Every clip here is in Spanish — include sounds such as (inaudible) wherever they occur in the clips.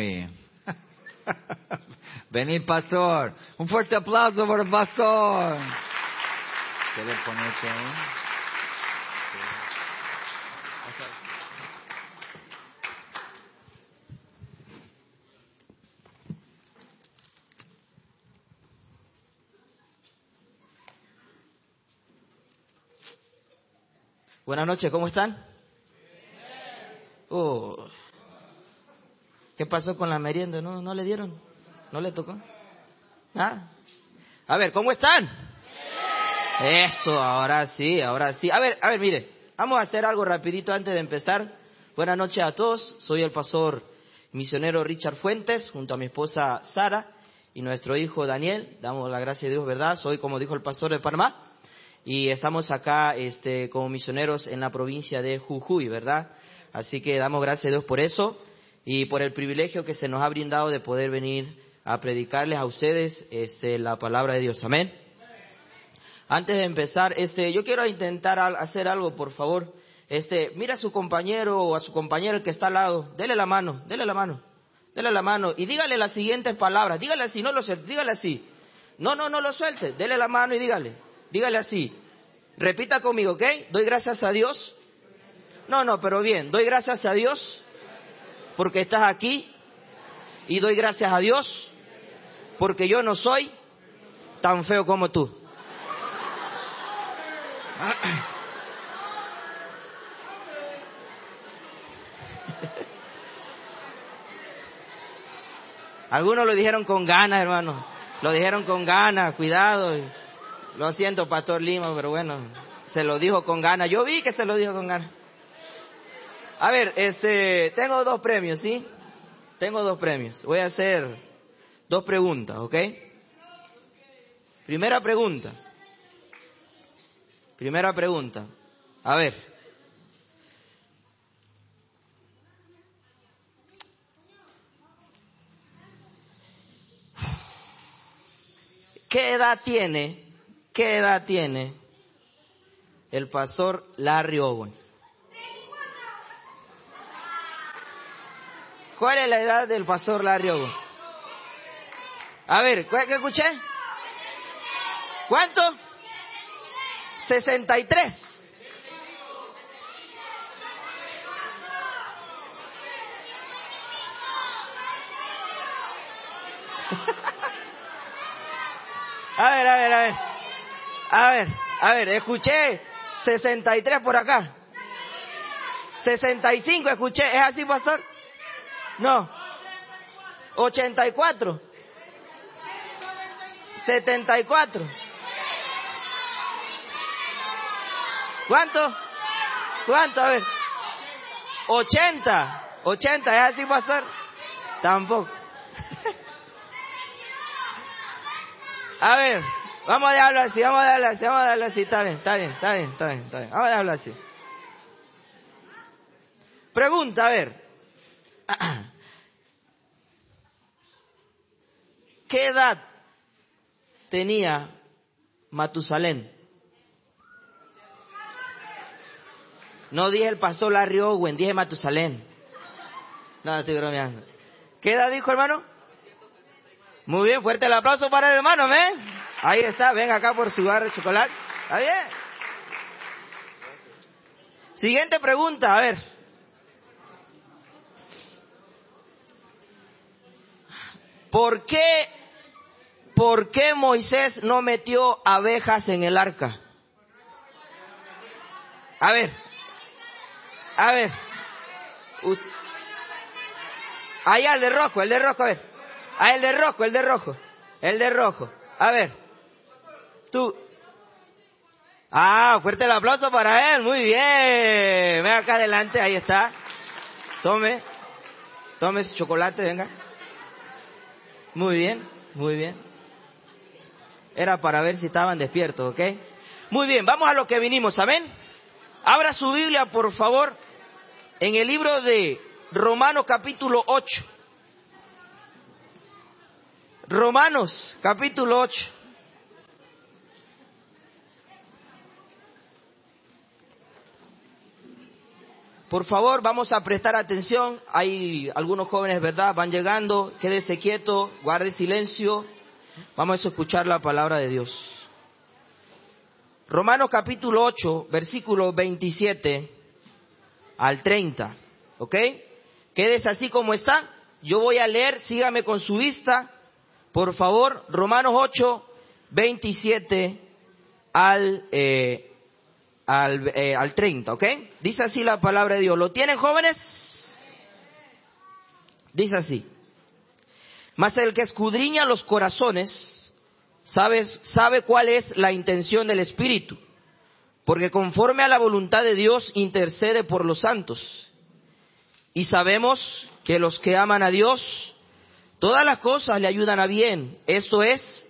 Muy. Venid, pastor. Un fuerte aplauso por el pastor. ¿Quieres ponerte ahí? Buenas noches, ¿cómo están? Uh, ¿Qué pasó con la merienda? ¿No, ¿No le dieron? ¿No le tocó? ¿Ah? A ver, ¿cómo están? Eso, ahora sí, ahora sí. A ver, a ver, mire, vamos a hacer algo rapidito antes de empezar. Buenas noches a todos, soy el pastor misionero Richard Fuentes, junto a mi esposa Sara y nuestro hijo Daniel. Damos la gracia de Dios, ¿verdad? Soy, como dijo el pastor de Panamá, y estamos acá este, como misioneros en la provincia de Jujuy, ¿verdad? Así que damos gracias a Dios por eso y por el privilegio que se nos ha brindado de poder venir a predicarles a ustedes este, la palabra de Dios. Amén. Antes de empezar, este, yo quiero intentar hacer algo, por favor. Este, mira a su compañero o a su compañero que está al lado, dele la mano, dele la mano, dele la mano y dígale las siguientes palabras. Dígale así, no lo suelte, dígale así. No, no, no lo suelte, dele la mano y dígale, dígale así. Repita conmigo, ¿ok? Doy gracias a Dios. No, no, pero bien, doy gracias a Dios porque estás aquí y doy gracias a Dios porque yo no soy tan feo como tú. Algunos lo dijeron con ganas, hermano. Lo dijeron con ganas, cuidado. Lo siento, Pastor Lima, pero bueno, se lo dijo con ganas. Yo vi que se lo dijo con ganas. A ver, este, tengo dos premios, ¿sí? Tengo dos premios. Voy a hacer dos preguntas, ¿ok? Primera pregunta. Primera pregunta. A ver. ¿Qué edad tiene, qué edad tiene el pastor Larry Owen? ¿Cuál es la edad del pastor Larry Owen? A ver, ¿qué escuché? ¿Cuánto? 63. (laughs) A ver, a ver, a ver. A ver, a ver, escuché 63 por acá. 65 escuché, ¿es así, pastor? No. 84. 74. ¿Cuánto? ¿Cuánto? A ver. 80. 80, ¿es así, pastor? Tampoco. (laughs) A ver, vamos a dejarlo así, vamos a dejarlo así, vamos a dejarlo así, está bien, está bien, está bien, está bien, está bien. Vamos a dejarlo así. Pregunta, a ver. (clears throat) ¿Qué edad tenía Matusalén? No dije el pastor Larry Owen, dije Matusalén. No, estoy bromeando. ¿Qué edad dijo, hermano? Muy bien, fuerte el aplauso para el hermano, ¿eh? Ahí está, venga acá por su barra de chocolate. ¿Está bien? Siguiente pregunta, a ver. ¿Por qué, por qué Moisés no metió abejas en el arca? A ver, a ver. Allá el de rojo, el de rojo, a ver. Ah, el de rojo, el de rojo. El de rojo. A ver. Tú. Ah, fuerte el aplauso para él. Muy bien. Ven acá adelante, ahí está. Tome. Tome su chocolate, venga. Muy bien, muy bien. Era para ver si estaban despiertos, ¿ok? Muy bien, vamos a lo que vinimos, amén. Abra su Biblia, por favor, en el libro de Romanos capítulo 8. Romanos capítulo 8. Por favor, vamos a prestar atención. Hay algunos jóvenes, ¿verdad? Van llegando. Quédese quieto, guarde silencio. Vamos a escuchar la palabra de Dios. Romanos capítulo 8, versículo 27 al 30. ¿Ok? Quédese así como está. Yo voy a leer, sígame con su vista. Por favor, Romanos 8, 27 al, eh, al, eh, al 30, ¿ok? Dice así la palabra de Dios. ¿Lo tienen jóvenes? Dice así. Mas el que escudriña los corazones sabe, sabe cuál es la intención del Espíritu, porque conforme a la voluntad de Dios intercede por los santos. Y sabemos que los que aman a Dios, todas las cosas le ayudan a bien. Esto es,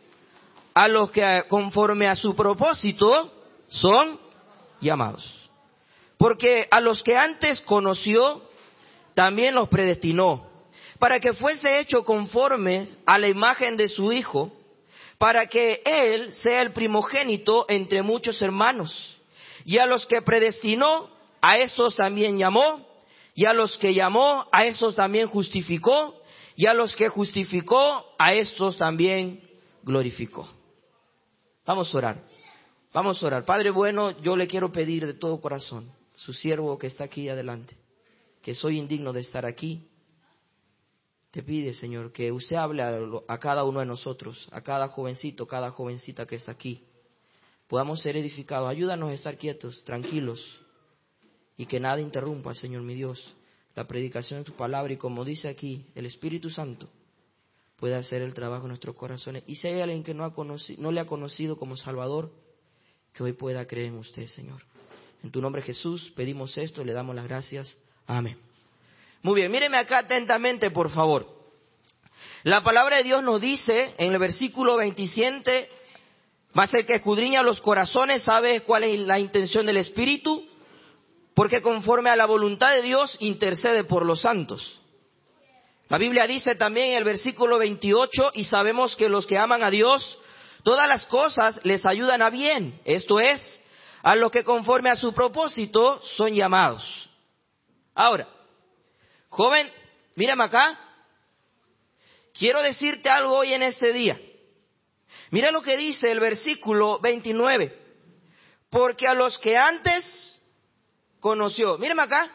a los que conforme a su propósito son llamados. Porque a los que antes conoció, también los predestinó, para que fuese hecho conformes a la imagen de su Hijo, para que Él sea el primogénito entre muchos hermanos. Y a los que predestinó, a estos también llamó, y a los que llamó, a estos también justificó, y a los que justificó, a estos también glorificó. Vamos a orar. Vamos a orar. Padre bueno, yo le quiero pedir de todo corazón, su siervo que está aquí adelante, que soy indigno de estar aquí. Te pide, Señor, que usted hable a, cada uno de nosotros, a cada jovencito, cada jovencita que está aquí. Podamos ser edificados. Ayúdanos a estar quietos, tranquilos, y que nada interrumpa, Señor mi Dios, la predicación de tu palabra. Y como dice aquí, el Espíritu Santo puede hacer el trabajo en nuestros corazones. Y si hay alguien que no, ha conocido, no le ha conocido como Salvador, que hoy pueda creer en usted, Señor. En tu nombre Jesús pedimos esto, le damos las gracias. Amén. Muy bien, míreme acá atentamente, por favor. La palabra de Dios nos dice en el versículo 27, más el que escudriña los corazones sabe cuál es la intención del Espíritu, porque conforme a la voluntad de Dios intercede por los santos. La Biblia dice también en el versículo 28, y sabemos que los que aman a Dios, Todas las cosas les ayudan a bien, esto es, a los que conforme a su propósito son llamados. Ahora, joven, mírame acá, quiero decirte algo hoy en ese día. Mira lo que dice el versículo 29. Porque a los que antes conoció, mírame acá,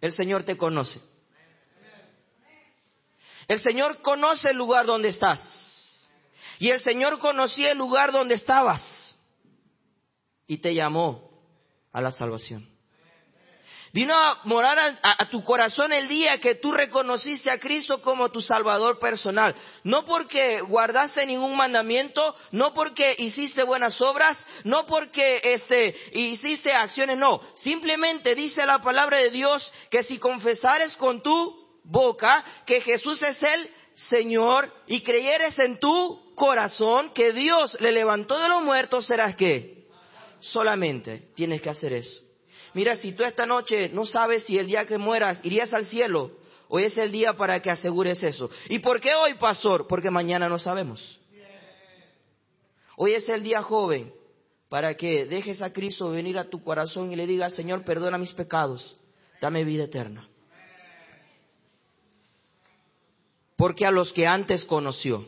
el Señor te conoce. El Señor conoce el lugar donde estás. Y el Señor conocía el lugar donde estabas y te llamó a la salvación. Vino a morar a, tu corazón el día que tú reconociste a Cristo como tu Salvador personal. No porque guardaste ningún mandamiento, no porque hiciste buenas obras, no porque este, hiciste acciones, no. Simplemente dice la palabra de Dios que si confesares con tu boca que Jesús es el Señor y creyeres en tu corazón que Dios le levantó de los muertos, serás que solamente tienes que hacer eso. Mira, si tú esta noche no sabes si el día que mueras irías al cielo, hoy es el día para que asegures eso. ¿Y por qué hoy, pastor? Porque mañana no sabemos. Hoy es el día joven para que dejes a Cristo venir a tu corazón y le digas, Señor, perdona mis pecados, dame vida eterna. porque a los que antes conoció.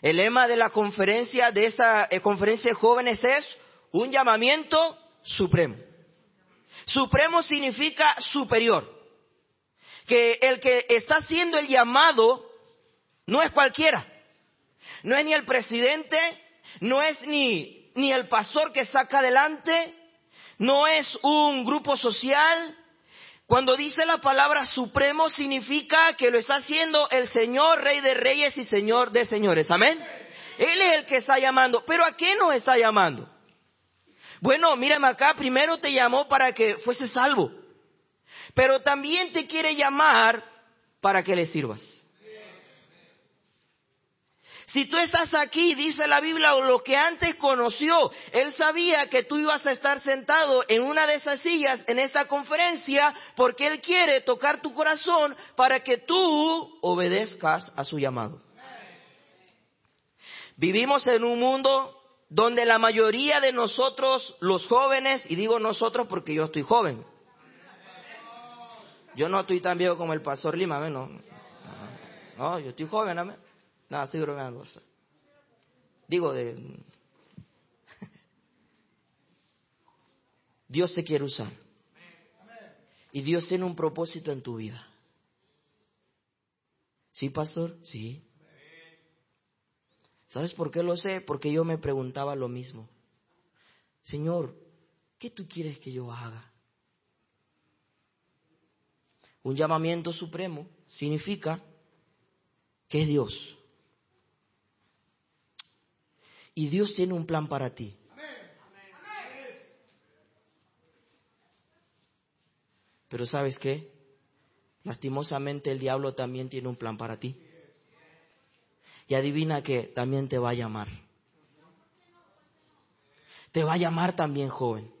El lema de la conferencia, de esa eh, conferencia de jóvenes es un llamamiento supremo. Supremo significa superior. Que el que está haciendo el llamado no es cualquiera. No es ni el presidente, no es ni, ni el pastor que saca adelante, no es un grupo social, cuando dice la palabra supremo significa que lo está haciendo el Señor, Rey de Reyes y Señor de Señores. Amén. Él es el que está llamando. Pero ¿a qué nos está llamando? Bueno, mírame acá, primero te llamó para que fuese salvo. Pero también te quiere llamar para que le sirvas. Si tú estás aquí, dice la Biblia, o lo que antes conoció, Él sabía que tú ibas a estar sentado en una de esas sillas en esta conferencia porque Él quiere tocar tu corazón para que tú obedezcas a su llamado. Vivimos en un mundo donde la mayoría de nosotros, los jóvenes, y digo nosotros porque yo estoy joven, Yo no estoy tan viejo como el pastor Lima, no. Yo estoy joven. No, estoy bromeando. Digo, de... (laughs) Dios te quiere usar. Y Dios tiene un propósito en tu vida. ¿Sí, pastor? Sí. ¿Sabes por qué lo sé? Porque yo me preguntaba lo mismo. Señor, ¿qué tú quieres que yo haga? Un llamamiento supremo significa que es Dios. Y Dios tiene un plan para ti. Pero sabes qué? Lastimosamente el diablo también tiene un plan para ti. Y adivina que también te va a llamar. Te va a llamar también joven.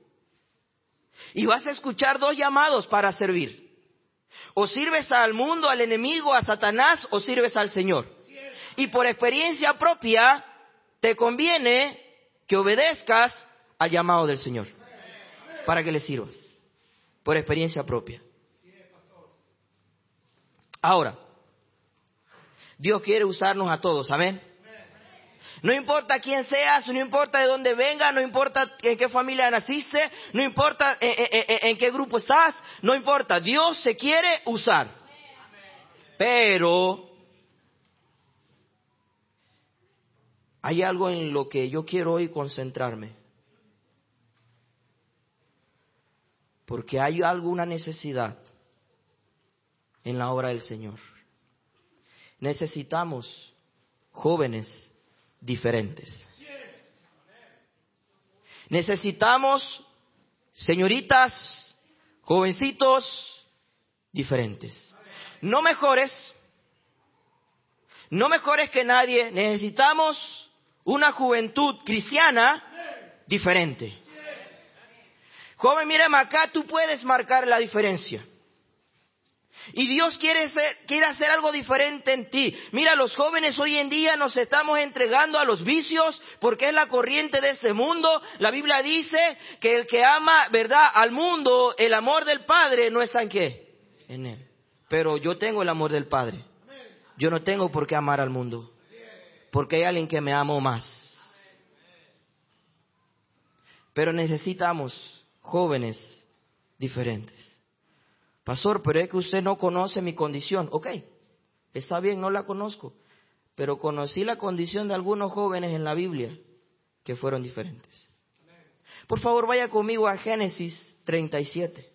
Y vas a escuchar dos llamados para servir. O sirves al mundo, al enemigo, a Satanás, o sirves al Señor. Y por experiencia propia, te conviene que obedezcas al llamado del Señor. Para que le sirvas. Por experiencia propia. Ahora, Dios quiere usarnos a todos, amén. No importa quién seas, no importa de dónde vengas, no importa en qué familia naciste, no importa en, qué grupo estás, no importa, Dios se quiere usar. Pero hay algo en lo que yo quiero hoy concentrarme. Porque hay alguna necesidad en la obra del Señor. Necesitamos jóvenes diferentes. Necesitamos señoritas, jovencitos diferentes. No mejores, no mejores que nadie, necesitamos una juventud cristiana diferente. Joven, mírame acá, tú puedes marcar la diferencia. Y Dios quiere, quiere hacer algo diferente en ti. Mira, los jóvenes hoy en día nos estamos entregando a los vicios porque es la corriente de este mundo. La Biblia dice que el que ama, ¿verdad?, al mundo, el amor del Padre no está en qué? En él. Pero yo tengo el amor del Padre. Yo no tengo por qué amar al mundo. Porque hay alguien que me amo más. Pero necesitamos jóvenes diferentes. Pastor, pero es que usted no conoce mi condición. Ok, está bien, no la conozco. Pero conocí la condición de algunos jóvenes en la Biblia que fueron diferentes. Por favor, vaya conmigo a Génesis 37.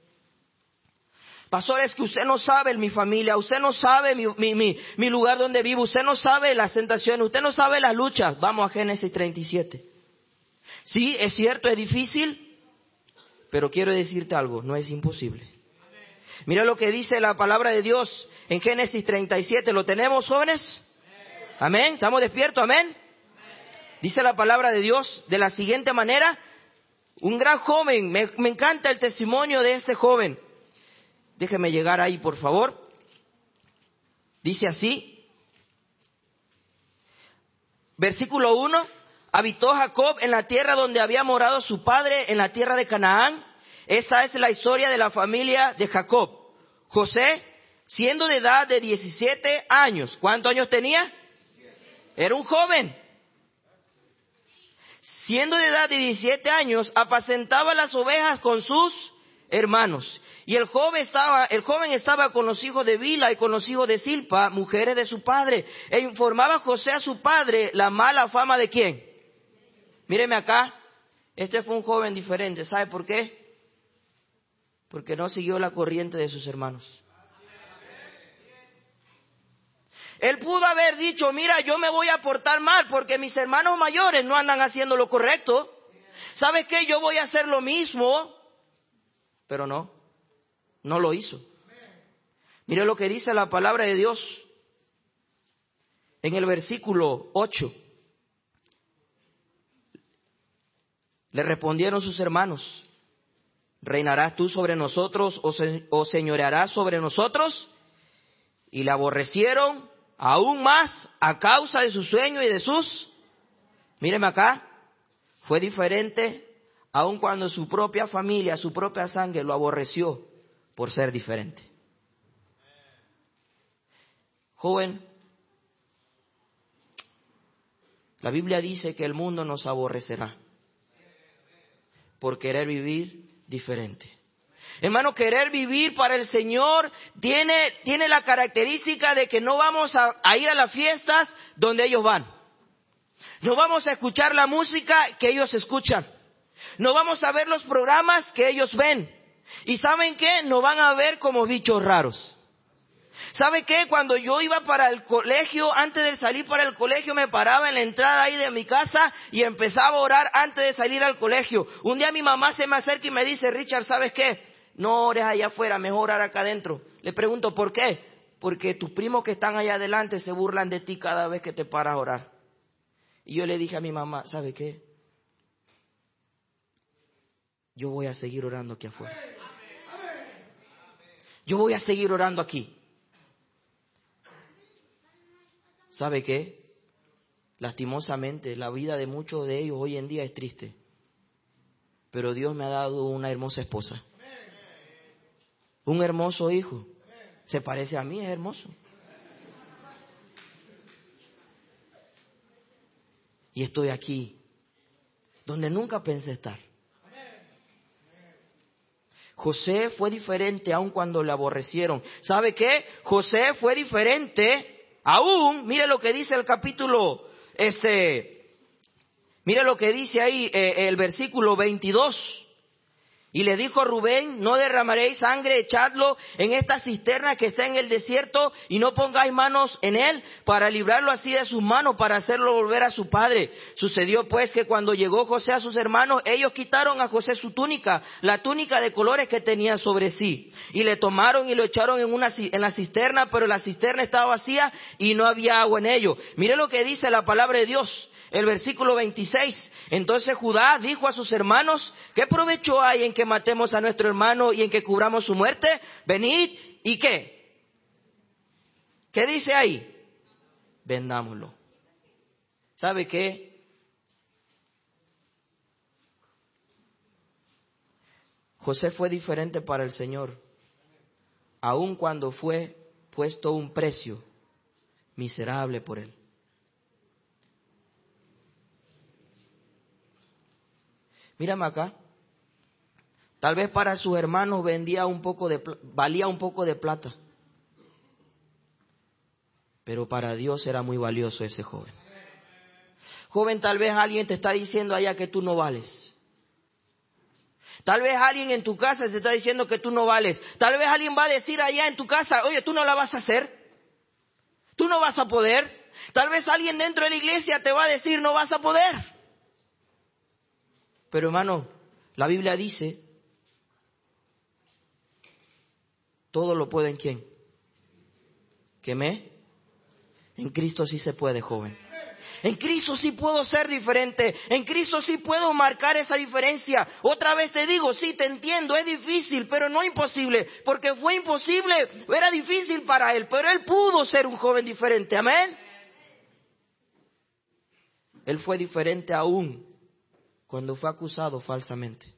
Pastor, es que usted no sabe mi familia, usted no sabe mi, mi, lugar donde vivo, usted no sabe las tentaciones, usted no sabe las luchas. Vamos a Génesis 37. Sí, es cierto, es difícil, pero quiero decirte algo, no es imposible. Mira lo que dice la palabra de Dios en Génesis 37. ¿Lo tenemos, jóvenes? Amén. ¿Estamos despiertos? Amén. Dice la palabra de Dios de la siguiente manera. Un gran joven, me, encanta el testimonio de este joven. Déjeme llegar ahí, por favor. Dice así. Versículo 1. Habitó Jacob en la tierra donde había morado su padre, en la tierra de Canaán esta es la historia de la familia de Jacob. José, siendo de edad de 17 años, ¿cuántos años tenía? Era un joven. Siendo de edad de 17 años, apacentaba las ovejas con sus hermanos. Y el joven estaba, el joven estaba con los hijos de Bila y con los hijos de Silpa, mujeres de su padre, e informaba José a su padre la mala fama de quién. Míreme acá, este fue un joven diferente, ¿sabe por qué? Porque no siguió la corriente de sus hermanos. Él pudo haber dicho, mira, yo me voy a portar mal porque mis hermanos mayores no andan haciendo lo correcto. ¿Sabes qué? Yo voy a hacer lo mismo. Pero no, no lo hizo. Mire lo que dice la palabra de Dios en el versículo 8. Le respondieron sus hermanos, ¿Reinarás tú sobre nosotros o, señorearás sobre nosotros? Y le aborrecieron aún más a causa de su sueño y de sus... Míreme acá, fue diferente aun cuando su propia familia, su propia sangre lo aborreció por ser diferente. Joven, la Biblia dice que el mundo nos aborrecerá por querer vivir diferente. Hermano, querer vivir para el Señor tiene, tiene la característica de que no vamos a, a ir a las fiestas donde ellos van. No vamos a escuchar la música que ellos escuchan. No vamos a ver los programas que ellos ven. Y saben qué? No van a ver como bichos raros. ¿Sabe qué? Cuando yo iba para el colegio, antes de salir para el colegio, me paraba en la entrada ahí de mi casa y empezaba a orar antes de salir al colegio. Un día mi mamá se me acerca y me dice, Richard, ¿sabes qué? No ores allá afuera, mejor orar acá adentro. Le pregunto, ¿por qué? Porque tus primos que están allá adelante se burlan de ti cada vez que te paras a orar. Y yo le dije a mi mamá, ¿sabe qué? Yo voy a seguir orando aquí afuera. Yo voy a seguir orando aquí. ¿Sabe qué? Lastimosamente, la vida de muchos de ellos hoy en día es triste. Pero Dios me ha dado una hermosa esposa. Un hermoso hijo. Se parece a mí, es hermoso. Y estoy aquí, donde nunca pensé estar. José fue diferente aun cuando le aborrecieron. ¿Sabe qué? José fue diferente aún, mire lo que dice el capítulo, este, mire lo que dice ahí eh, el versículo 22. Y le dijo Rubén, no derramaréis sangre, echadlo en esta cisterna que está en el desierto y no pongáis manos en él para librarlo así de sus manos, para hacerlo volver a su padre. Sucedió pues que cuando llegó José a sus hermanos, ellos quitaron a José su túnica, la túnica de colores que tenía sobre sí, y le tomaron y lo echaron en, una, en la cisterna, pero la cisterna estaba vacía y no había agua en ello. Mire lo que dice la palabra de Dios el versículo 26. Entonces Judá dijo a sus hermanos, ¿qué provecho hay en que matemos a nuestro hermano y en que cubramos su muerte? Venid y qué. ¿Qué dice ahí? Vendámoslo. ¿Sabe qué? José fue diferente para el Señor, aun cuando fue puesto un precio miserable por él. Mírame acá. Tal vez para sus hermanos vendía un poco de, valía un poco de plata. Pero para Dios era muy valioso ese joven. Joven, tal vez alguien te está diciendo allá que tú no vales. Tal vez alguien en tu casa te está diciendo que tú no vales. Tal vez alguien va a decir allá en tu casa, oye, tú no la vas a hacer. Tú no vas a poder. Tal vez alguien dentro de la iglesia te va a decir, no vas a poder. Pero hermano, la Biblia dice, todo lo puede en quién? ¿Que me? En Cristo sí se puede, joven. En Cristo sí puedo ser diferente. En Cristo sí puedo marcar esa diferencia. Otra vez te digo, sí, te entiendo, es difícil, pero no imposible. Porque fue imposible, era difícil para él, pero él pudo ser un joven diferente. Amén. Él fue diferente aún cuando fue acusado falsamente.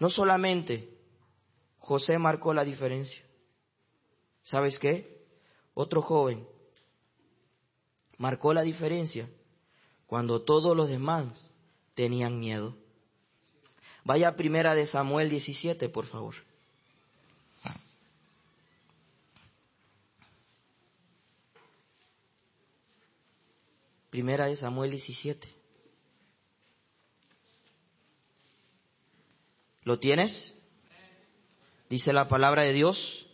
No solamente José marcó la diferencia. ¿Sabes qué? Otro joven marcó la diferencia cuando todos los demás tenían miedo. Vaya primera de Samuel 17, por favor. Primera de Samuel 17. ¿Lo tienes? Dice la palabra de Dios.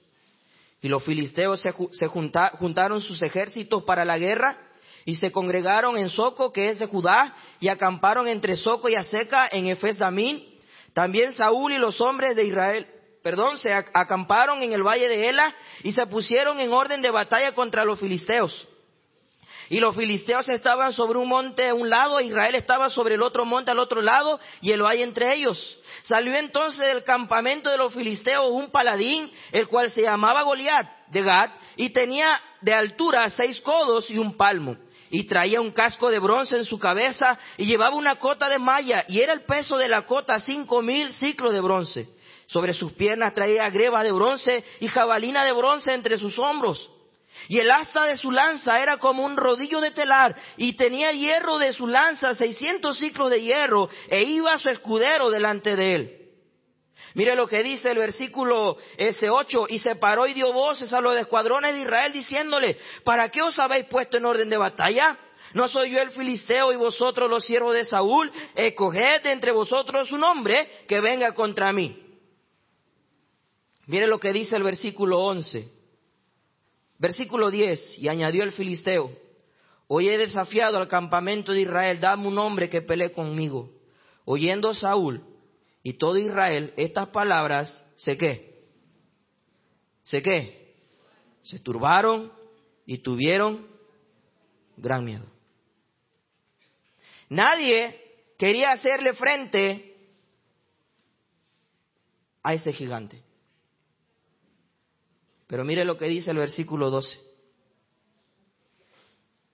Y los filisteos se, juntaron sus ejércitos para la guerra y se congregaron en Soco, que es de Judá, y acamparon entre Soco y Aseca en Efes Damín. También Saúl y los hombres de Israel, perdón, se acamparon en el valle de Ela y se pusieron en orden de batalla contra los filisteos. Y los filisteos estaban sobre un monte a un lado, Israel estaba sobre el otro monte al otro lado, y el valle entre ellos. Salió entonces del campamento de los filisteos un paladín, el cual se llamaba Goliat de Gad, y tenía de altura seis codos y un palmo. Y traía un casco de bronce en su cabeza y llevaba una cota de malla, y era el peso de la cota cinco mil ciclos de bronce. Sobre sus piernas traía greba de bronce y jabalina de bronce entre sus hombros. Y el asta de su lanza era como un rodillo de telar, y tenía hierro de su lanza, seiscientos ciclos de hierro, e iba su escudero delante de él. Mire lo que dice el versículo ese 8, y se paró y dio voces a los escuadrones de Israel diciéndole, ¿para qué os habéis puesto en orden de batalla? ¿No soy yo el filisteo y vosotros los siervos de Saúl? Escoged entre vosotros un hombre que venga contra mí. Mire lo que dice el versículo 11. Versículo 10, y añadió el filisteo, hoy he desafiado al campamento de Israel, dame un hombre que pelee conmigo. Oyendo Saúl y todo Israel estas palabras, ¿se qué? ¿Se qué? Se turbaron y tuvieron gran miedo. Nadie quería hacerle frente a ese gigante. Pero mire lo que dice el versículo 12.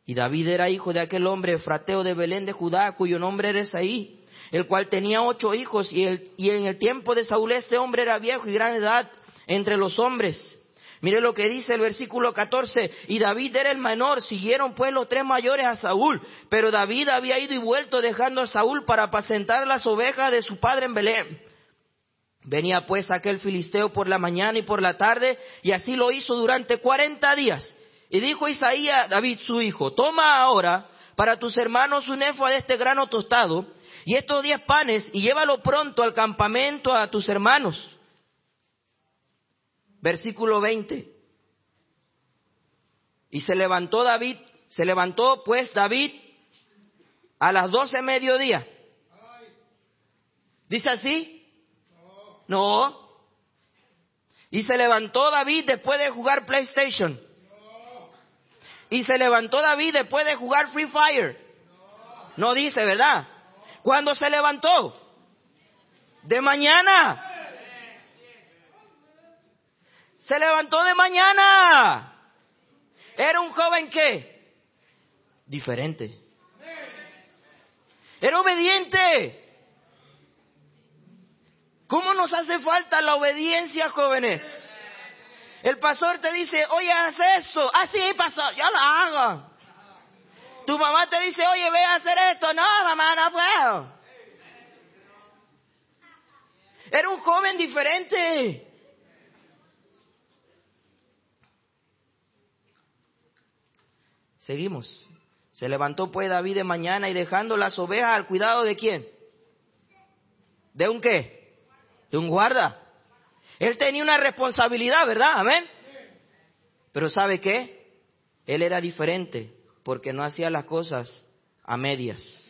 Y David era hijo de aquel hombre frateo de Belén de Judá, cuyo nombre era Esaí, el cual tenía ocho hijos, y, y en el tiempo de Saúl este hombre era viejo y gran edad entre los hombres. Mire lo que dice el versículo 14. Y David era el menor. Siguieron pues los tres mayores a Saúl. Pero David había ido y vuelto dejando a Saúl para apacentar las ovejas de su padre en Belén. Venía pues aquel filisteo por la mañana y por la tarde, y así lo hizo durante cuarenta días. Y dijo Isaías a David su hijo, toma ahora para tus hermanos un efo de este grano tostado, y estos diez panes, y llévalo pronto al campamento a tus hermanos. Versículo 20. Y se levantó David, se levantó pues David a las doce mediodía. Dice así, no. Y se levantó David después de jugar PlayStation. Y se levantó David después de jugar Free Fire. No dice, ¿verdad? ¿Cuándo se levantó? De mañana. Se levantó de mañana. Era un joven que diferente. Era obediente. ¿Cómo nos hace falta la obediencia, jóvenes? El pastor te dice, oye, haz eso. Ah, sí, pastor, yo lo hago. Tu mamá te dice, oye, ve a hacer esto. No, mamá, no puedo. Era un joven diferente. Seguimos. Se levantó pues David de mañana y dejando las ovejas al cuidado de quién? ¿De un qué? De un guarda. Él tenía una responsabilidad, ¿verdad? Amén. Pero ¿sabe qué? Él era diferente porque no hacía las cosas a medias.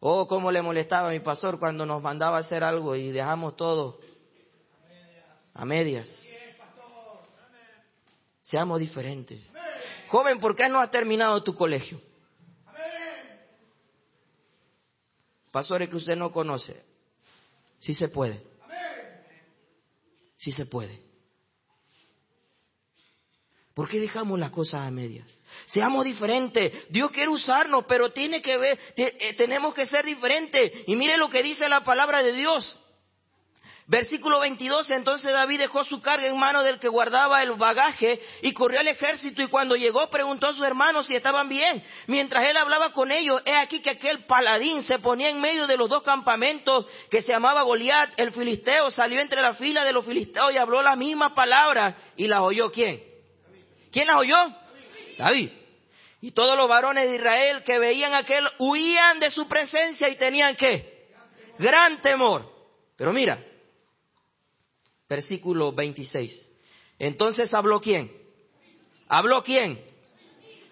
Oh, cómo le molestaba a mi pastor cuando nos mandaba a hacer algo y dejamos todo a medias. Seamos diferentes. Joven, ¿por qué no has terminado tu colegio? Pastores que usted no conoce. Sí se puede. Sí se puede. ¿Por qué dejamos las cosas a medias? Seamos diferentes. Dios quiere usarnos, pero tiene que ver, eh, tenemos que ser diferentes. Y mire lo que dice la palabra de Dios. Versículo 22, entonces David dejó su carga en mano del que guardaba el bagaje y corrió al ejército y cuando llegó preguntó a sus hermanos si estaban bien. Mientras él hablaba con ellos, he aquí que aquel paladín se ponía en medio de los dos campamentos que se llamaba Goliat, el filisteo, salió entre la fila de los filisteos y habló las mismas palabras y las oyó quién? ¿Quién las oyó? David. Y todos los varones de Israel que veían aquel huían de su presencia y tenían qué? Gran temor. Pero mira, versículo 26. Entonces habló quién? ¿Habló quién?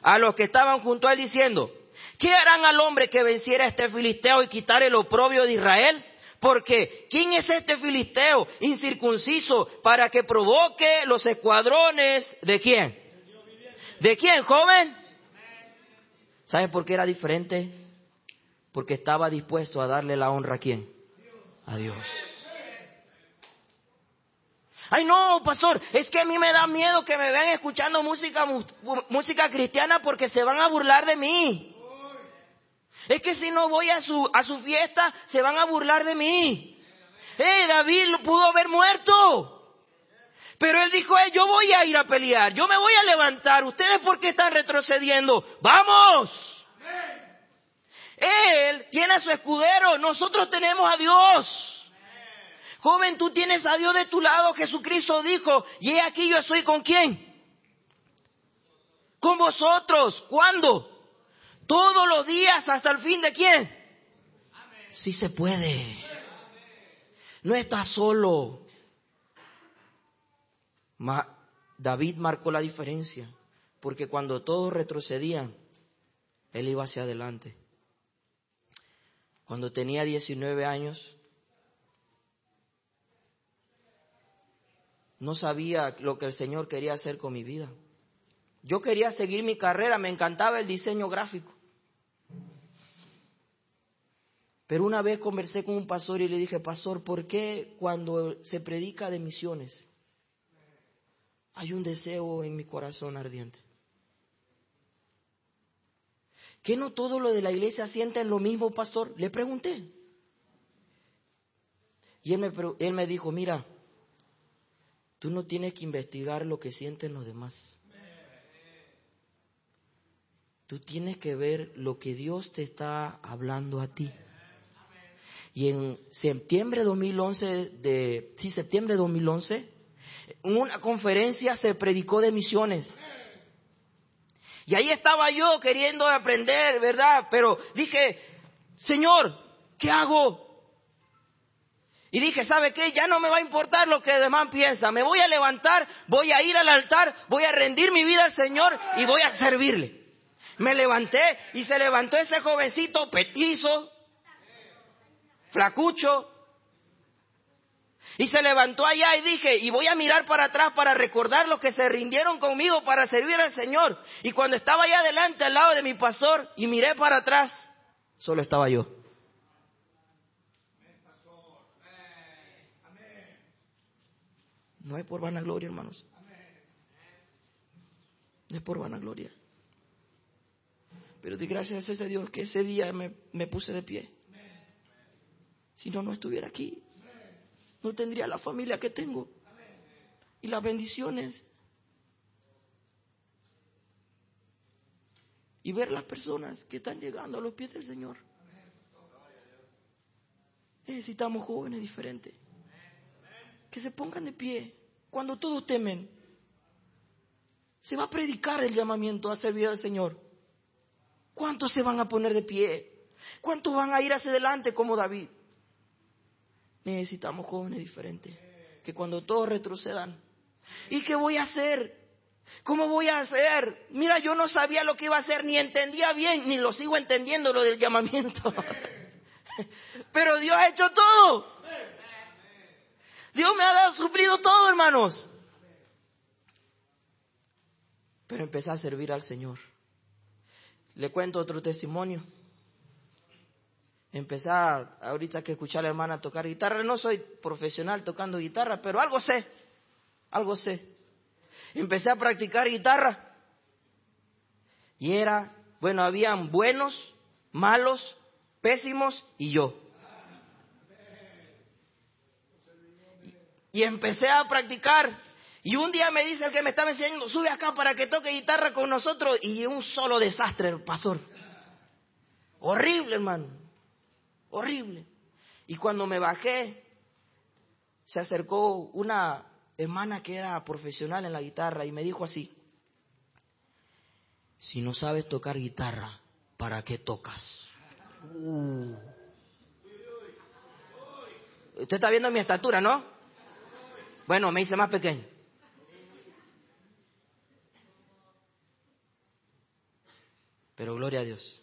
A los que estaban junto a él diciendo, ¿qué harán al hombre que venciera a este filisteo y quitar el oprobio de Israel? Porque, ¿quién es este filisteo incircunciso para que provoque los escuadrones de quién? ¿De quién, joven? ¿Sabe por qué era diferente? Porque estaba dispuesto a darle la honra a quién? A Dios. Ay, no, pastor, es que a mí me da miedo que me vean escuchando música, música cristiana porque se van a burlar de mí. Es que si no voy a su, a su fiesta, se van a burlar de mí. Eh, David pudo haber muerto. Pero él dijo, "Eh, yo voy a ir a pelear, yo me voy a levantar, ustedes por qué están retrocediendo, vamos. Él tiene a su escudero, nosotros tenemos a Dios. Joven, tú tienes a Dios de tu lado, Jesucristo dijo, y he aquí yo estoy con quién. Con vosotros, ¿cuándo? Todos los días hasta el fin de quién. Sí se puede. No estás solo. Ma- David marcó la diferencia, porque cuando todos retrocedían, él iba hacia adelante. Cuando tenía 19 años, no sabía lo que el Señor quería hacer con mi vida. Yo quería seguir mi carrera, me encantaba el diseño gráfico. Pero una vez conversé con un pastor y le dije, pastor, ¿por qué cuando se predica de misiones hay un deseo en mi corazón ardiente? ¿Qué no todo lo de la iglesia sienten lo mismo, pastor? Le pregunté. Y él me, él me dijo, mira, tú no tienes que investigar lo que sienten los demás. Tú tienes que ver lo que Dios te está hablando a ti. Y en septiembre de 2011, de, sí, septiembre de 2011, en una conferencia se predicó de misiones. Y ahí estaba yo queriendo aprender, ¿verdad? Pero dije, Señor, ¿qué hago? Y dije, ¿sabe qué? Ya no me va a importar lo que demás piensa. Me voy a levantar, voy a ir al altar, voy a rendir mi vida al Señor y voy a servirle. Me levanté y se levantó ese jovencito petizo, flacucho. Y se levantó allá y dije, y voy a mirar para atrás para recordar los que se rindieron conmigo para servir al Señor. Y cuando estaba allá adelante al lado de mi pastor y miré para atrás, solo estaba yo. No es por vanagloria, hermanos. No es por vanagloria. Pero di gracias a ese Dios que ese día me, me puse de pie. Si no, no estuviera aquí. No tendría la familia que tengo. Y las bendiciones. Y ver las personas que están llegando a los pies del Señor. Necesitamos jóvenes diferentes. Que se pongan de pie. Cuando todos temen. Se va a predicar el llamamiento a servir al Señor. ¿Cuántos se van a poner de pie? ¿Cuántos van a ir hacia adelante como David? Necesitamos jóvenes diferentes. Que cuando todos retrocedan. ¿Y qué voy a hacer? ¿Cómo voy a hacer? Mira, yo no sabía lo que iba a hacer, ni entendía bien, ni lo sigo entendiendo lo del llamamiento. (laughs) Pero Dios ha hecho todo. Dios me ha dado suplido todo, hermanos. Pero empecé a servir al Señor. Le cuento otro testimonio. Empecé a, ahorita que escuchar a la hermana tocar guitarra. No soy profesional tocando guitarra, pero algo sé. Algo sé. Empecé a practicar guitarra. Y era, bueno, habían buenos, malos, pésimos y yo. Y empecé a practicar. Y un día me dice el que me estaba enseñando, sube acá para que toque guitarra con nosotros. Y un solo desastre, pastor. Horrible, hermano. Horrible. Y cuando me bajé, se acercó una hermana que era profesional en la guitarra y me dijo así, si no sabes tocar guitarra, ¿para qué tocas? Uh. Usted está viendo mi estatura, ¿no? Bueno, me hice más pequeño. Pero gloria a Dios.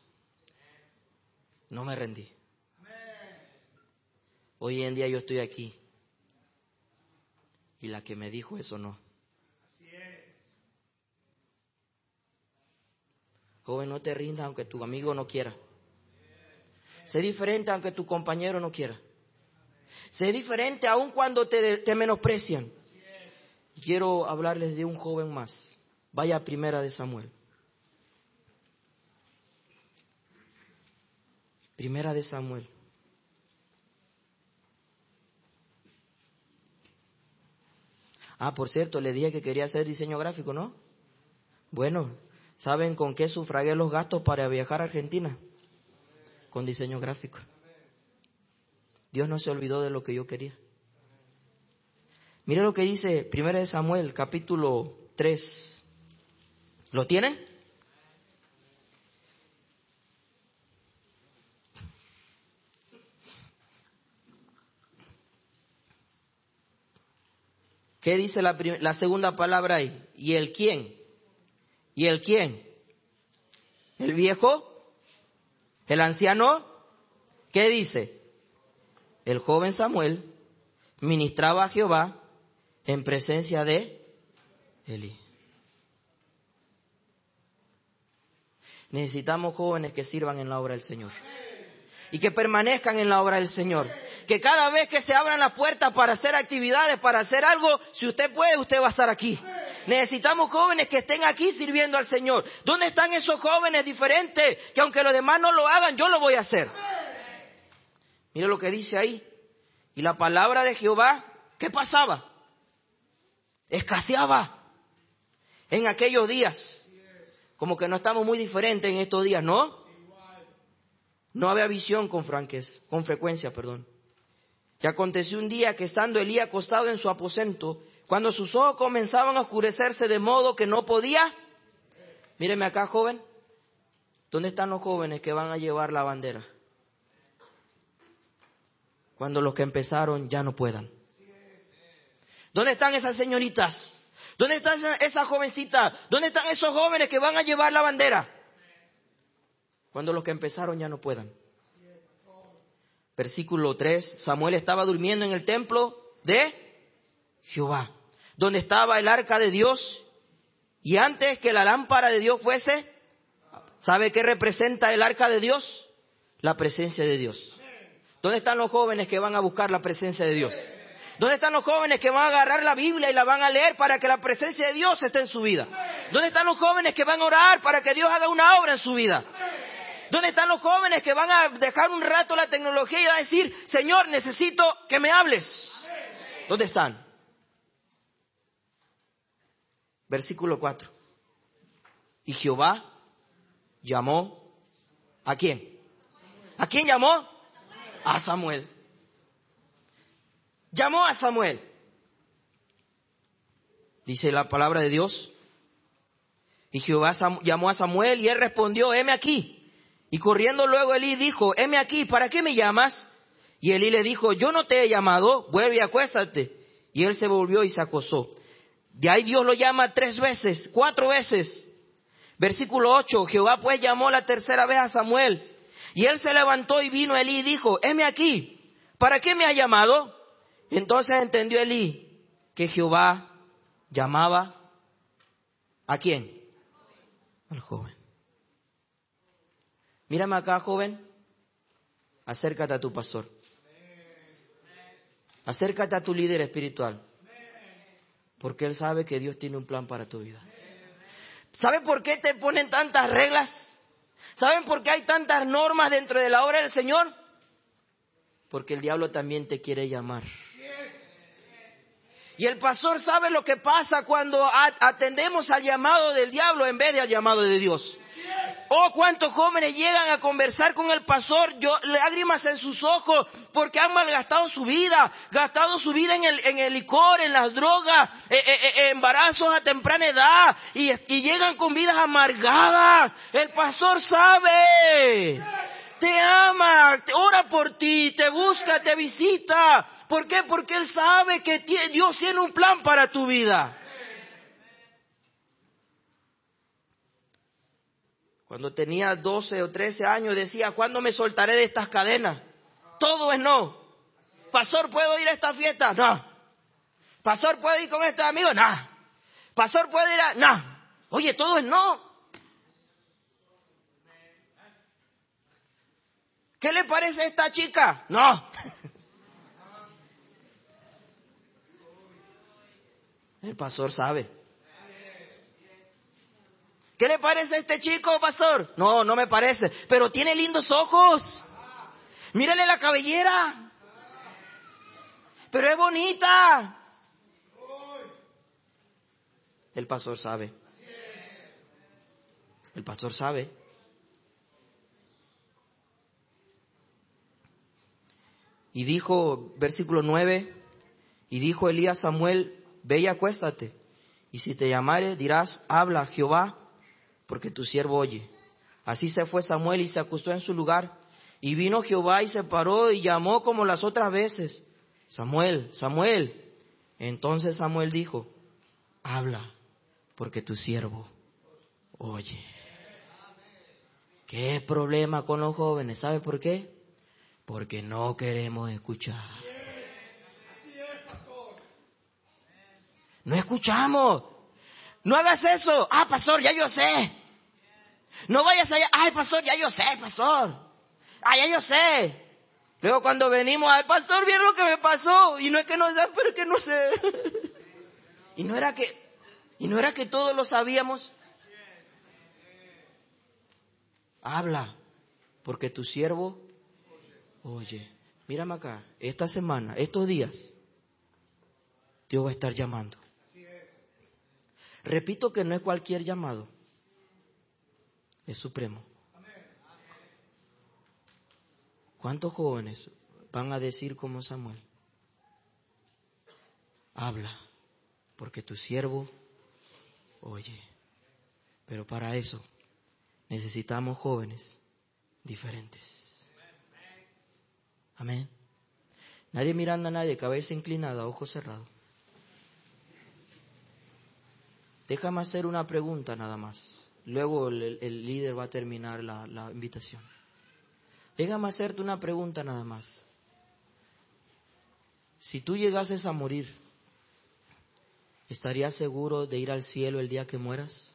No me rendí. Hoy en día yo estoy aquí. Y la que me dijo eso no. Joven, no te rindas aunque tu amigo no quiera. Sé diferente aunque tu compañero no quiera. Sé diferente aun cuando te, te menosprecian. Quiero hablarles de un joven más. Vaya primera de Samuel. Primera de Samuel. Ah, por cierto, le dije que quería hacer diseño gráfico, ¿no? Bueno, ¿saben con qué sufragué los gastos para viajar a Argentina? Con diseño gráfico. Dios no se olvidó de lo que yo quería. Mire lo que dice 1 Samuel, capítulo 3. ¿Lo tienen? ¿Qué dice la, la, segunda palabra ahí? ¿Y el quién? ¿Y el quién? ¿El viejo? ¿El anciano? ¿Qué dice? El joven Samuel ministraba a Jehová en presencia de Eli. Necesitamos jóvenes que sirvan en la obra del Señor y que permanezcan en la obra del Señor. Que cada vez que se abran las puertas para hacer actividades, para hacer algo, si usted puede, usted va a estar aquí. Necesitamos jóvenes que estén aquí sirviendo al Señor. ¿Dónde están esos jóvenes diferentes que aunque los demás no lo hagan, yo lo voy a hacer? Mire lo que dice ahí. Y la palabra de Jehová, ¿qué pasaba? Escaseaba en aquellos días. Como que no estamos muy diferentes en estos días, ¿no? No había visión con franquez, con frecuencia, perdón. Y aconteció un día que estando Elías acostado en su aposento, cuando sus ojos comenzaban a oscurecerse de modo que no podía, míreme acá, joven, ¿dónde están los jóvenes que van a llevar la bandera? Cuando los que empezaron ya no puedan. ¿Dónde están esas señoritas? ¿Dónde están esas jovencitas? ¿Dónde están esos jóvenes que van a llevar la bandera? cuando los que empezaron ya no puedan. Versículo 3, Samuel estaba durmiendo en el templo de Jehová, donde estaba el arca de Dios, y antes que la lámpara de Dios fuese, ¿sabe qué representa el arca de Dios? La presencia de Dios. ¿Dónde están los jóvenes que van a buscar la presencia de Dios? ¿Dónde están los jóvenes que van a agarrar la Biblia y la van a leer para que la presencia de Dios esté en su vida? ¿Dónde están los jóvenes que van a orar para que Dios haga una obra en su vida? ¿Dónde están los jóvenes que van a dejar un rato la tecnología y van a decir, Señor, necesito que me hables? ¿Dónde están? Versículo 4. Y Jehová llamó a quién? ¿A quién llamó? A Samuel. Llamó a Samuel. Dice la palabra de Dios. Y Jehová llamó a Samuel y él respondió, heme aquí. Y corriendo luego Elí dijo, heme aquí, ¿para qué me llamas? Y Elí le dijo, yo no te he llamado, vuelve y acuéstate. Y él se volvió y se acosó. De ahí Dios lo llama tres veces, cuatro veces. Versículo 8, Jehová pues llamó la tercera vez a Samuel. Y él se levantó y vino Elí y dijo, heme aquí, ¿para qué me ha llamado? Entonces entendió Elí que Jehová llamaba a quién? Al joven. Mírame acá, joven. Acércate a tu pastor. Acércate a tu líder espiritual. Porque él sabe que Dios tiene un plan para tu vida. ¿Saben por qué te ponen tantas reglas? ¿Saben por qué hay tantas normas dentro de la obra del Señor? Porque el diablo también te quiere llamar. Y el pastor sabe lo que pasa cuando atendemos al llamado del diablo en vez de al llamado de Dios. Oh, cuántos jóvenes llegan a conversar con el pastor, lágrimas en sus ojos, porque han malgastado su vida, gastado su vida en el, licor, en las drogas, eh, eh, eh, embarazos a temprana edad, y, y llegan con vidas amargadas. El pastor sabe, te ama, ora por ti, te busca, te visita. ¿Por qué? Porque Él sabe que Dios tiene un plan para tu vida. Cuando tenía 12 o 13 años decía, ¿cuándo me soltaré de estas cadenas? Todo es no. Pastor, ¿puedo ir a esta fiesta? No. Pastor, ¿puedo ir con estos amigos? No. Pastor, ¿puedo ir a...? No. Oye, todo es no. ¿Qué le parece a esta chica? No. (laughs) El pastor sabe. ¿Qué le parece a este chico, pastor? No, no me parece, pero tiene lindos ojos. Mírale la cabellera. Pero es bonita. El pastor sabe. El pastor sabe. Y dijo, versículo 9, y dijo Elías Samuel, ve y acuéstate, y si te llamare dirás, habla Jehová, porque tu siervo oye. Así se fue Samuel y se acostó en su lugar, y vino Jehová y se paró y llamó como las otras veces, Samuel, Samuel. Entonces Samuel dijo, habla, porque tu siervo oye. ¿Qué problema con los jóvenes? ¿Sabe por qué? Porque no queremos escuchar. No escuchamos. No hagas eso. Ah, pastor, ya yo sé. No vayas allá. Ay, pastor, ya yo sé, pastor. Ah, ya yo sé. Luego cuando venimos, ay, pastor, vieron lo que me pasó. Y no es que no sé, pero es que no sé. (laughs) y no era que, y no era que todos lo sabíamos. Habla, porque tu siervo oye. Mírame acá, esta semana, estos días, Dios va a estar llamando. Repito que no es cualquier llamado, es supremo. ¿Cuántos jóvenes van a decir como Samuel? Habla, porque tu siervo oye. Pero para eso necesitamos jóvenes diferentes. Amén. Nadie mirando a nadie, cabeza inclinada, ojos cerrados. Déjame hacer una pregunta nada más. Luego el, líder va a terminar la, la invitación. Déjame hacerte una pregunta nada más. Si tú llegases a morir, ¿estarías seguro de ir al cielo el día que mueras?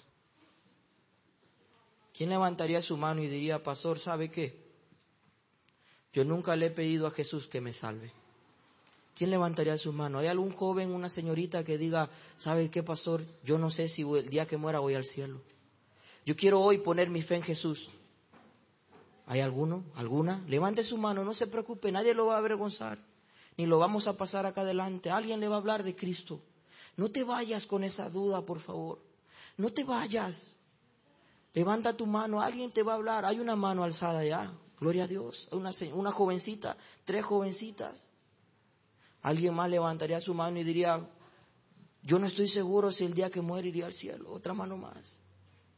¿Quién levantaría su mano y diría, pastor, ¿sabe qué? Yo nunca le he pedido a Jesús que me salve. ¿Quién levantaría su mano? ¿Hay algún joven, una señorita que diga, ¿sabe qué, pastor? Yo no sé si el día que muera voy al cielo. Yo quiero hoy poner mi fe en Jesús. ¿Hay alguno? ¿Alguna? Levante su mano, no se preocupe, nadie lo va a avergonzar, ni lo vamos a pasar acá adelante. Alguien le va a hablar de Cristo. No te vayas con esa duda, por favor. No te vayas. Levanta tu mano, alguien te va a hablar. Hay una mano alzada ya. Gloria a Dios. Una, una jovencita, tres jovencitas. Alguien más levantaría su mano y diría, yo no estoy seguro si el día que muere iría al cielo. Otra mano más.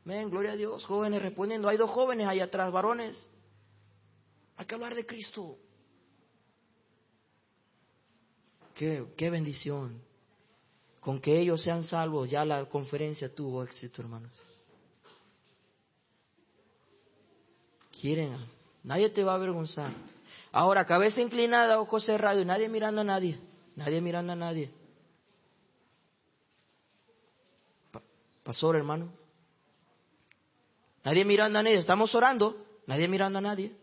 Ven, gloria a Dios. Jóvenes respondiendo. Hay dos jóvenes ahí atrás, varones. Hay que hablar de Cristo. Qué, qué bendición. Con que ellos sean salvos, ya la conferencia tuvo éxito, hermanos. Quieren, nadie te va a avergonzar. Ahora, cabeza inclinada, ojos cerrados, y nadie mirando a nadie. Nadie mirando a nadie. Pastor, hermano. Nadie mirando a nadie. Estamos orando. Nadie mirando a nadie.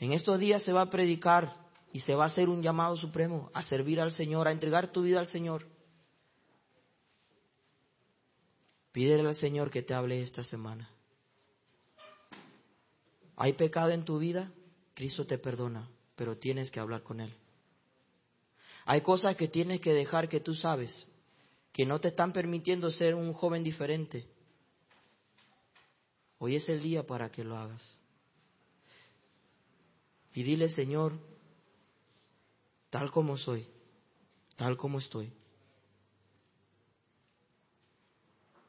En estos días se va a predicar y se va a hacer un llamado supremo a servir al Señor, a entregar tu vida al Señor. Pídele al Señor que te hable esta semana. ¿Hay pecado en tu vida? Cristo te perdona, pero tienes que hablar con Él. Hay cosas que tienes que dejar que tú sabes, que no te están permitiendo ser un joven diferente. Hoy es el día para que lo hagas. Y dile, Señor, tal como soy, tal como estoy,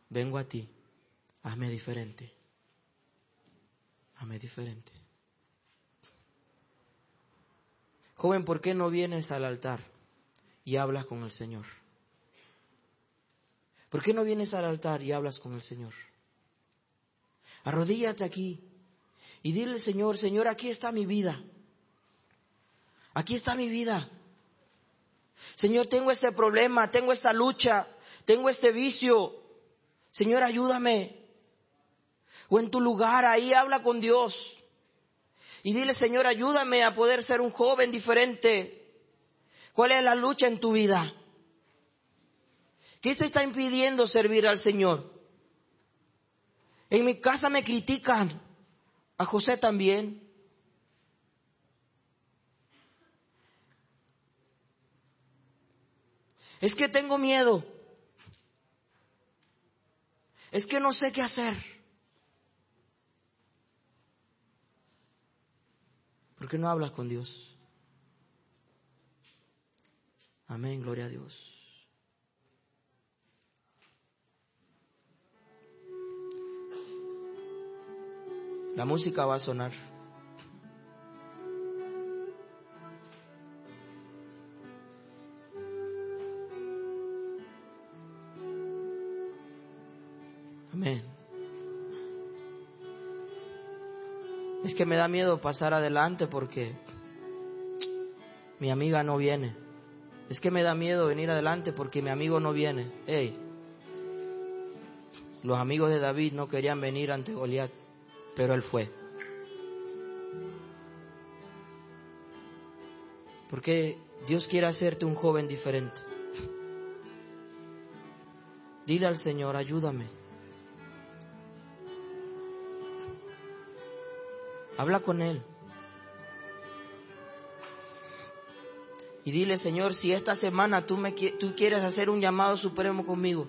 vengo a ti, hazme diferente, hazme diferente. Joven, ¿por qué no vienes al altar y hablas con el Señor? ¿Por qué no vienes al altar y hablas con el Señor? Arrodíllate aquí y dile, Señor, Señor, aquí está mi vida. Aquí está mi vida. Señor, tengo este problema, tengo esta lucha, tengo este vicio. Señor, ayúdame. O en tu lugar, ahí habla con Dios. Y dile, Señor, ayúdame a poder ser un joven diferente. ¿Cuál es la lucha en tu vida? ¿Qué te está impidiendo servir al Señor? En mi casa me critican, a José también. Es que tengo miedo. Es que no sé qué hacer. ¿Por qué no hablas con Dios? Amén, gloria a Dios. La música va a sonar. Amén. Es que me da miedo pasar adelante porque mi amiga no viene. Es que me da miedo venir adelante porque mi amigo no viene. Hey, los amigos de David no querían venir ante Goliat, pero él fue. Porque Dios quiere hacerte un joven diferente. Dile al Señor, ayúdame. Habla con Él. Y dile, Señor, si esta semana tú, me, tú quieres hacer un llamado supremo conmigo,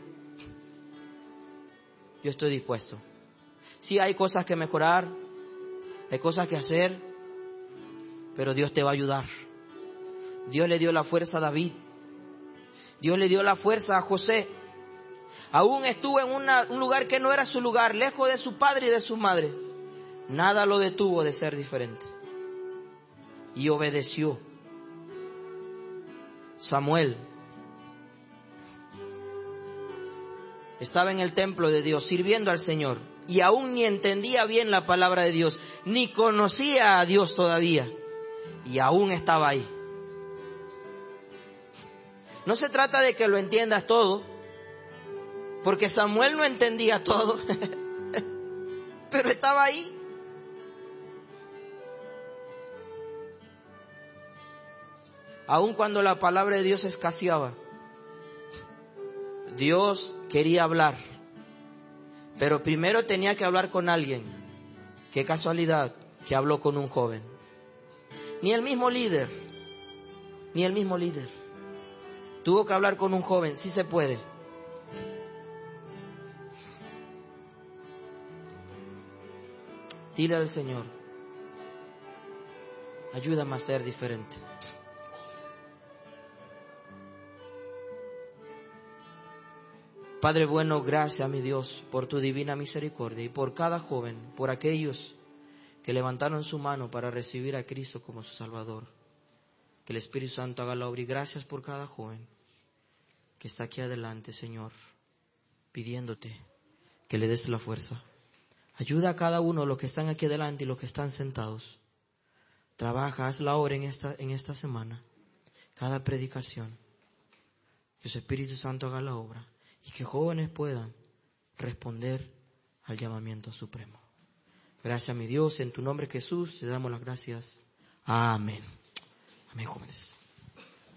yo estoy dispuesto. Si hay cosas que mejorar, hay cosas que hacer, pero Dios te va a ayudar. Dios le dio la fuerza a David. Dios le dio la fuerza a José. Aún estuvo en un lugar que no era su lugar, lejos de su padre y de su madre Nada lo detuvo de ser diferente. Y obedeció. Samuel estaba en el templo de Dios sirviendo al Señor y aún ni entendía bien la palabra de Dios, ni conocía a Dios todavía y aún estaba ahí. No se trata de que lo entiendas todo, porque Samuel no entendía todo, (laughs) pero estaba ahí. aun cuando la palabra de Dios escaseaba, Dios quería hablar, pero primero tenía que hablar con alguien. Qué casualidad que habló con un joven. Ni el mismo líder, ni el mismo líder. Tuvo que hablar con un joven, sí se puede. Dile al Señor, ayúdame a ser diferente. Padre bueno, gracias, mi Dios, por tu divina misericordia y por cada joven, por aquellos que levantaron su mano para recibir a Cristo como su Salvador. Que el Espíritu Santo haga la obra y gracias por cada joven que está aquí adelante, Señor, pidiéndote que le des la fuerza. Ayuda a cada uno, los que están aquí adelante y los que están sentados. Trabaja, haz la obra en esta, en esta semana, cada predicación. Que su Espíritu Santo haga la obra y que jóvenes puedan responder al llamamiento supremo. Gracias, mi Dios, en tu nombre Jesús, te damos las gracias. Amén. Amén, jóvenes.